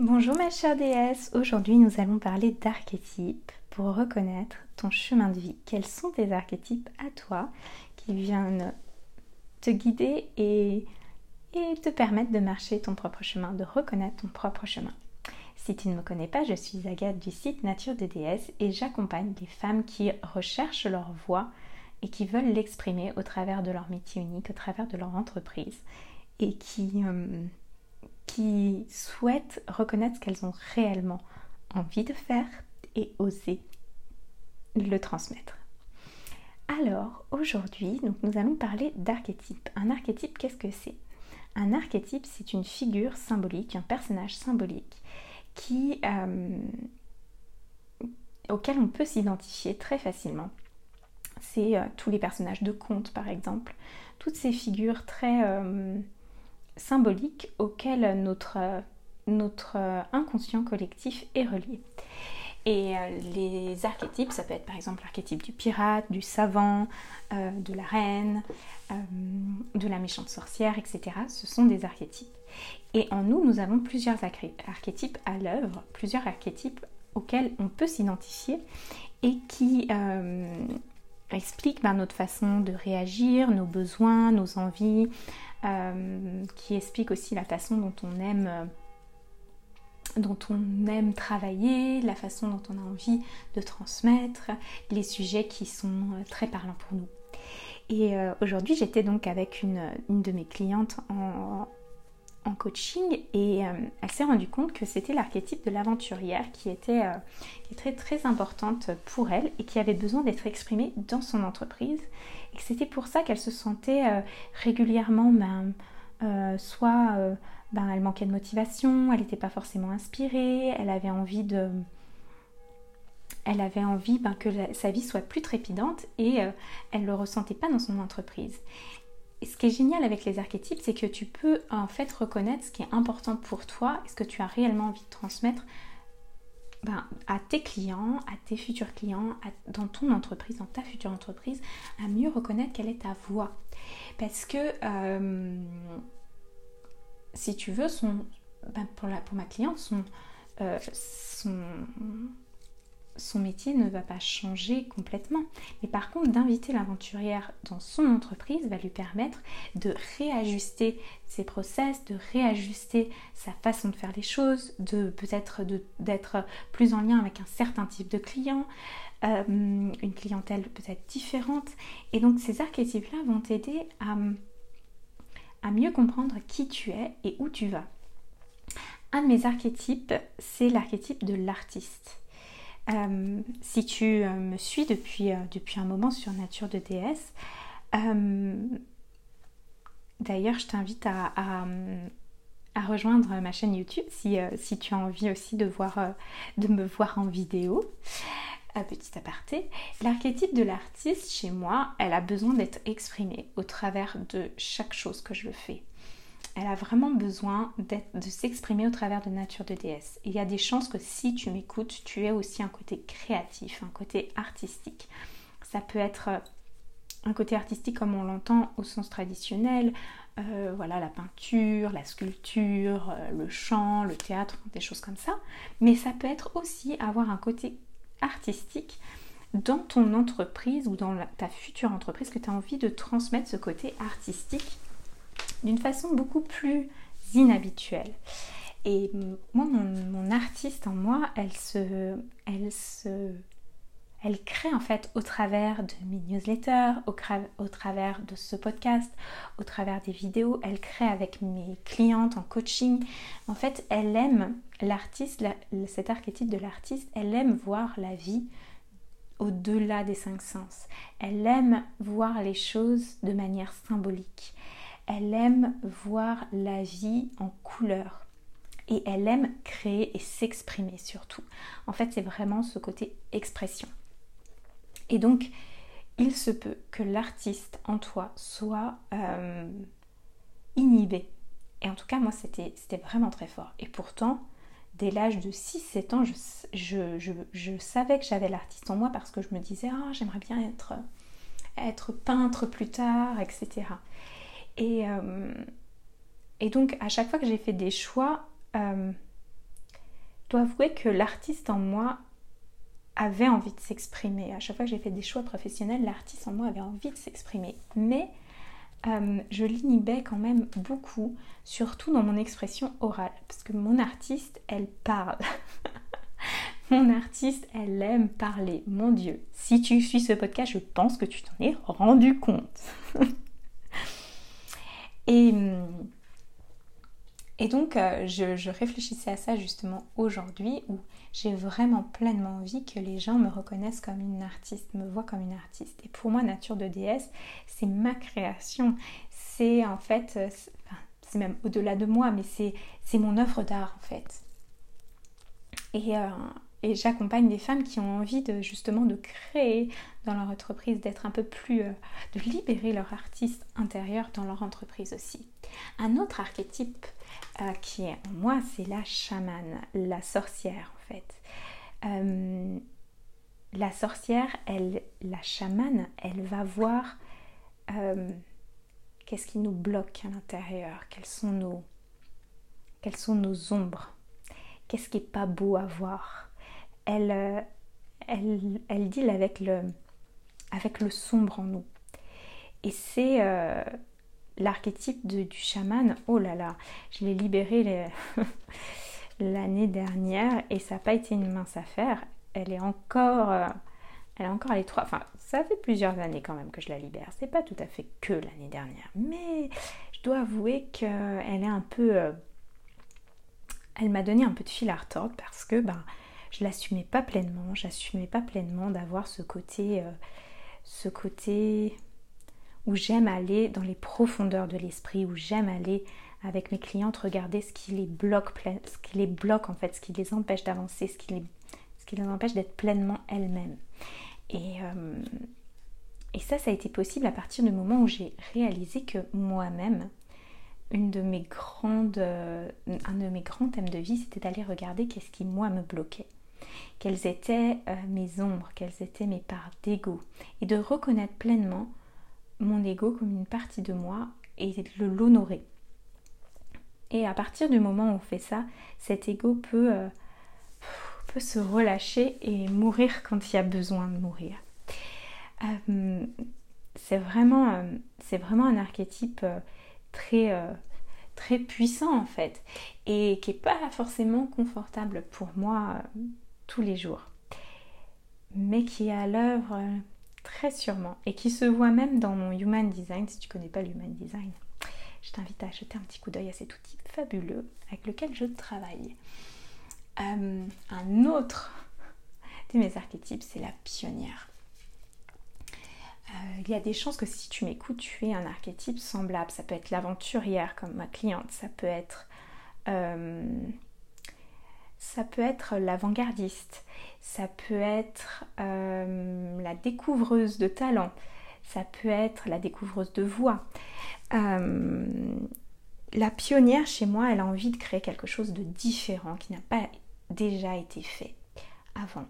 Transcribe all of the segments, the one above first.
Bonjour ma chère déesse, aujourd'hui nous allons parler d'archétypes pour reconnaître ton chemin de vie. Quels sont tes archétypes à toi qui viennent te guider et, te permettre de marcher ton propre chemin, de reconnaître ton propre chemin? Si tu ne me connais pas, je suis Agathe du site Nature de déesse et j'accompagne les femmes qui recherchent leur voix et qui veulent l'exprimer au travers de leur métier unique, au travers de leur entreprise et qui... Euh, qui souhaitent reconnaître ce qu'elles ont réellement envie de faire et oser le transmettre. Alors aujourd'hui, nous allons parler d'archétype. Un archétype, qu'est-ce que c'est? Un archétype, c'est une figure symbolique, un personnage symbolique qui, euh, auquel on peut s'identifier très facilement. C'est euh, tous les personnages de contes, par exemple, toutes ces figures très euh, symbolique auquel notre, notre inconscient collectif est relié. Et euh, les archétypes, ça peut être par exemple l'archétype du pirate, du savant, euh, de la reine, euh, de la méchante sorcière, etc. Ce sont des archétypes. Et en nous, nous avons plusieurs archétypes à l'œuvre, plusieurs archétypes auxquels on peut s'identifier et qui expliquent ben, notre façon de réagir, nos besoins, nos envies, euh, qui explique aussi la façon dont on aime euh, dont on aime travailler, la façon dont on a envie de transmettre, les sujets qui sont euh, très parlants pour nous. Et aujourd'hui, j'étais donc avec une, une, de mes clientes en, en coaching et elle s'est rendue compte que c'était l'archétype de l'aventurière qui était, qui très très importante pour elle et qui avait besoin d'être exprimée dans son entreprise et c'était pour ça qu'elle se sentait euh, régulièrement, ben, euh, soit euh, ben, elle manquait de motivation, elle n'était pas forcément inspirée, elle avait envie de... Elle avait envie ben, que sa vie soit plus trépidante et elle ne le ressentait pas dans son entreprise. Ce qui est génial avec les archétypes, c'est que tu peux en fait reconnaître ce qui est important pour toi et ce que tu as réellement envie de transmettre ben, à tes clients, à tes futurs clients, dans ton entreprise, dans ta future entreprise, à mieux reconnaître quelle est ta voix. Parce que euh, si tu veux, ben, pour, la, pour ma cliente, son, euh, son son métier ne va pas changer complètement. Mais par contre, d'inviter l'aventurière dans son entreprise va lui permettre de réajuster ses process, de réajuster sa façon de faire les choses, de peut-être d'être plus en lien avec un certain type de client, euh, une clientèle peut-être différente. Et donc ces archétypes-là vont t'aider à, à mieux comprendre qui tu es et où tu vas. Un de mes archétypes, c'est l'archétype de l'artiste. Euh, si tu euh, me suis depuis, euh, depuis un moment sur Nature de déesse, d'ailleurs je t'invite à, rejoindre ma chaîne YouTube si, si, tu as envie aussi de, voir, de me voir en vidéo. petit aparté, l'archétype de l'artiste chez moi, elle a besoin d'être exprimée au travers de chaque chose que je fais elle a vraiment besoin de s'exprimer au travers de Nature de déesse. Il y a des chances que si tu m'écoutes, tu aies aussi un côté créatif, un côté artistique. Ça peut être euh, un côté artistique comme on l'entend au sens traditionnel, euh, voilà la peinture, la sculpture, euh, le chant, le théâtre, des choses comme ça. Mais ça peut être aussi avoir un côté artistique dans ton entreprise ou dans ta future entreprise que tu as envie de transmettre ce côté artistique d'une façon beaucoup plus inhabituelle. Et moi, mon, artiste en moi, elle se, elle se, elle crée en fait au travers de mes newsletters, au, au, travers de ce podcast, au travers des vidéos, elle crée avec mes clientes en coaching. En fait, elle aime l'artiste, cet archétype de l'artiste, elle aime voir la vie au-delà des cinq sens. Elle aime voir les choses de manière symbolique elle aime voir la vie en couleur. Et elle aime créer et s'exprimer surtout. En fait, c'est vraiment ce côté expression. Et donc, il se peut que l'artiste en toi soit euh, inhibé. Et en tout cas, moi, c'était vraiment très fort. Et pourtant, dès l'âge de 6-7 ans, je, savais que j'avais l'artiste en moi parce que je me disais, ah, j'aimerais bien être, être peintre plus tard, etc. Et, euh, et donc, à chaque fois que j'ai fait des choix, euh, dois avouer que l'artiste en moi avait envie de s'exprimer. À chaque fois que j'ai fait des choix professionnels, l'artiste en moi avait envie de s'exprimer. Mais euh, je l'inhibais quand même beaucoup, surtout dans mon expression orale. Parce que mon artiste, elle parle. mon artiste, elle aime parler. Mon Dieu, si tu suis ce podcast, je pense que tu t'en es rendu compte. et, et donc, euh, je, réfléchissais à ça justement aujourd'hui où j'ai vraiment pleinement envie que les gens me reconnaissent comme une artiste, me voient comme une artiste. Et pour moi, Nature de déesse, c'est ma création. C'est en fait, euh, c'est même au-delà de moi, mais c'est mon œuvre d'art en fait. Et, euh, et j'accompagne des femmes qui ont envie de justement de créer dans leur entreprise, d'être un peu plus, euh, de libérer leur artiste intérieur dans leur entreprise aussi. Un autre archétype qui est en moi, c'est la chamane, la sorcière fait. Euh, la sorcière, elle, la chamane, elle va voir euh, qu'est-ce qui nous bloque à l'intérieur, quelles sont nos, quelles sont nos ombres, qu'est-ce qui est pas beau à voir. Elle, euh, elle, elle deal avec le, avec le sombre en nous. Et c'est l'archétype du chaman. Oh là là, je l'ai libéré. Les... l'année dernière et ça n'a pas été une mince affaire. Elle est encore, euh, elle est encore à l'étroit. Enfin, ça fait plusieurs années quand même que je la libère. C'est pas tout à fait que l'année dernière, mais je dois avouer qu'elle est un peu, euh, elle m'a donné un peu de fil à retordre parce que ben je l'assumais pas pleinement. J'assumais pas pleinement d'avoir ce côté, euh, ce côté où j'aime aller dans les profondeurs de l'esprit, où j'aime aller avec mes clientes, regarder ce qui les bloque, ce qui les bloque en fait, ce qui les empêche d'avancer, ce qui les, ce qui les empêche d'être pleinement elles-mêmes. Et, euh, et ça, ça a été possible à partir du moment où j'ai réalisé que moi-même, une de mes grandes, euh, un de mes grands thèmes de vie, c'était d'aller regarder qu'est-ce qui moi me bloquait, quelles étaient euh, mes ombres, quelles étaient mes parts d'ego, et de reconnaître pleinement mon ego comme une partie de moi et de l'honorer. Et à partir du moment où on fait ça, cet ego peut, euh, se relâcher et mourir quand il y a besoin de mourir. Euh, c'est vraiment, c'est vraiment un archétype très, très puissant en fait et qui n'est pas forcément confortable pour moi tous les jours, mais qui est à l'œuvre très sûrement et qui se voit même dans mon Human Design si tu connais pas l'Human Design je t'invite à jeter un petit coup d'œil à cet outil fabuleux avec lequel je travaille. Euh, un autre de mes archétypes, c'est la pionnière. Euh, il y a des chances que si tu m'écoutes, tu aies un archétype semblable. Ça peut être l'aventurière comme ma cliente, ça peut être, euh, ça peut être l'avant-gardiste, ça peut être la découvreuse de talent, ça peut être la découvreuse de voix. Euh, la pionnière chez moi, elle a envie de créer quelque chose de différent qui n'a pas déjà été fait avant.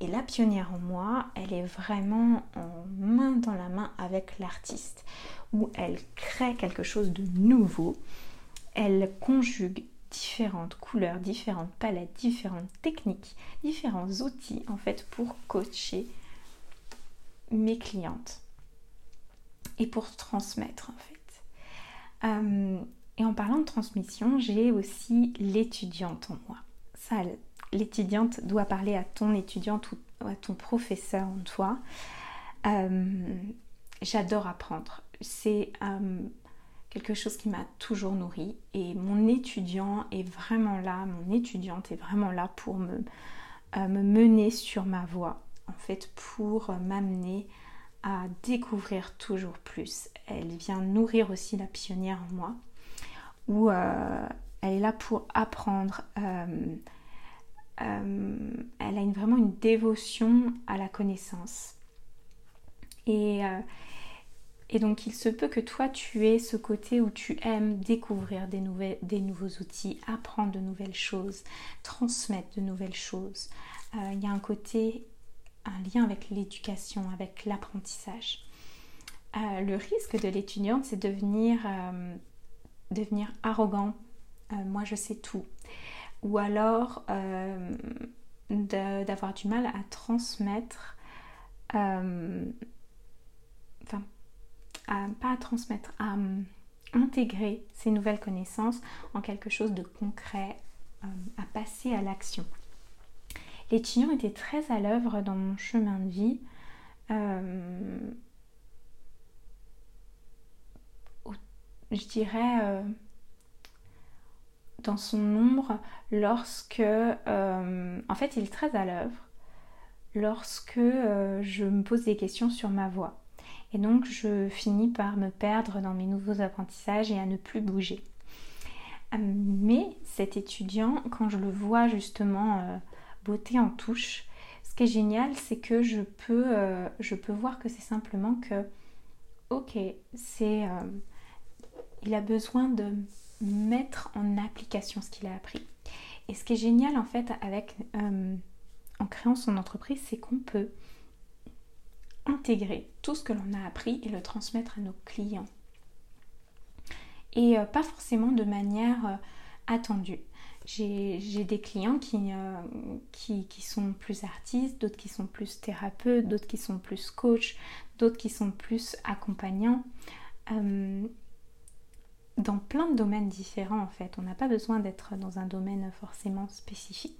Et la pionnière en moi, elle est vraiment en main dans la main avec l'artiste, où elle crée quelque chose de nouveau. Elle conjugue différentes couleurs, différentes palettes, différentes techniques, différents outils en fait pour coacher mes clientes et pour transmettre en fait. Euh, et en parlant de transmission, j'ai aussi l'étudiante en moi. Ça, l'étudiante doit parler à ton étudiante ou à ton professeur en toi. Euh, j'adore apprendre. C'est euh, quelque chose qui m'a toujours nourri et mon étudiant est vraiment là, mon étudiante est vraiment là pour me, me mener sur ma voie, en fait, pour m'amener à découvrir toujours plus. Elle vient nourrir aussi la pionnière en moi, où euh, elle est là pour apprendre. Euh, euh, elle a vraiment une dévotion à la connaissance. Et, et, donc il se peut que toi tu aies ce côté où tu aimes découvrir des, nouveaux outils, apprendre de nouvelles choses, transmettre de nouvelles choses. Il y a un côté un lien avec l'éducation, avec l'apprentissage. Euh, le risque de l'étudiante, c'est de devenir, euh, devenir arrogant. Euh, moi, je sais tout. ou alors d'avoir du mal à transmettre, pas à transmettre, à intégrer ces nouvelles connaissances en quelque chose de concret, à passer à l'action. Les chignons étaient très à l'œuvre dans mon chemin de vie. Euh, je dirais euh, dans son nombre lorsque euh, en fait il est très à l'œuvre lorsque je me pose des questions sur ma voix et donc je finis par me perdre dans mes nouveaux apprentissages et à ne plus bouger mais cet étudiant quand je le vois justement beauté en touche. Ce qui est génial, c'est que je peux, euh, voir que c'est simplement que, ok, c'est, euh, il a besoin de mettre en application ce qu'il a appris. Et ce qui est génial en fait avec, euh, en créant son entreprise, c'est qu'on peut intégrer tout ce que l'on a appris et le transmettre à nos clients. Et pas forcément de manière attendue. J'ai des clients euh, qui, sont plus artistes, d'autres qui sont plus thérapeutes, d'autres qui sont plus coachs, d'autres qui sont plus accompagnants. Euh, dans plein de domaines différents en fait. On n'a pas besoin d'être dans un domaine forcément spécifique,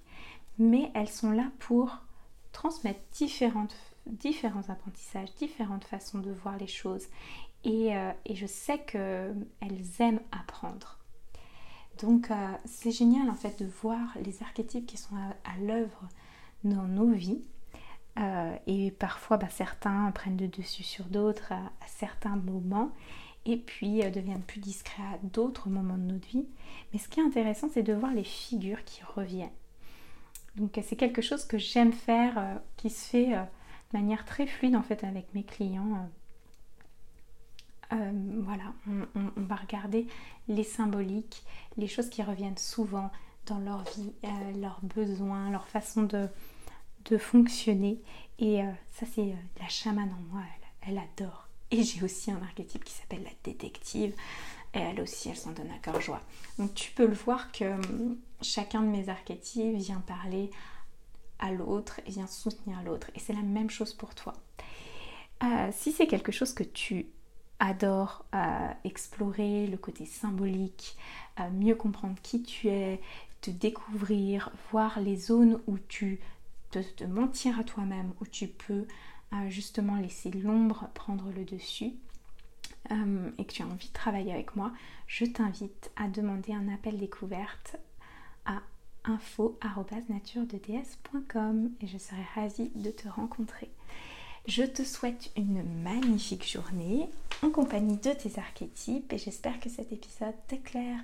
mais elles sont là pour transmettre différentes, différents apprentissages, différentes façons de voir les choses. Et, euh, je sais qu'elles aiment apprendre. Donc euh, c'est génial en fait de voir les archétypes qui sont à, l'œuvre dans nos vies. Euh, et parfois bah, certains prennent le dessus sur d'autres à, certains moments et puis euh, deviennent plus discrets à d'autres moments de notre vie. Mais ce qui est intéressant c'est de voir les figures qui reviennent. Donc c'est quelque chose que j'aime faire, qui se fait manière très fluide en fait avec mes clients euh, voilà, on, va regarder les symboliques, les choses qui reviennent souvent dans leur vie, euh, leurs besoins, leur façon de, fonctionner. Et euh, ça, c'est la chamane en moi, elle, adore. Et j'ai aussi un archétype qui s'appelle la détective. Et elle aussi, elle s'en donne à cœur joie. Donc tu peux le voir que hum, chacun de mes archétypes vient parler à l'autre et vient soutenir l'autre. Et c'est la même chose pour toi. si c'est quelque chose que tu adore euh, explorer le côté symbolique, euh, mieux comprendre qui tu es, te découvrir, voir les zones où tu te, mentir à toi-même, où tu peux euh, justement laisser l'ombre prendre le dessus et que tu as envie de travailler avec moi, je t'invite à demander un appel découverte à info.naturededs.com et je serai ravie de te rencontrer. Je te souhaite une magnifique journée en compagnie de tes archétypes et j'espère que cet épisode t'éclaire.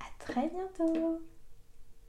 À très bientôt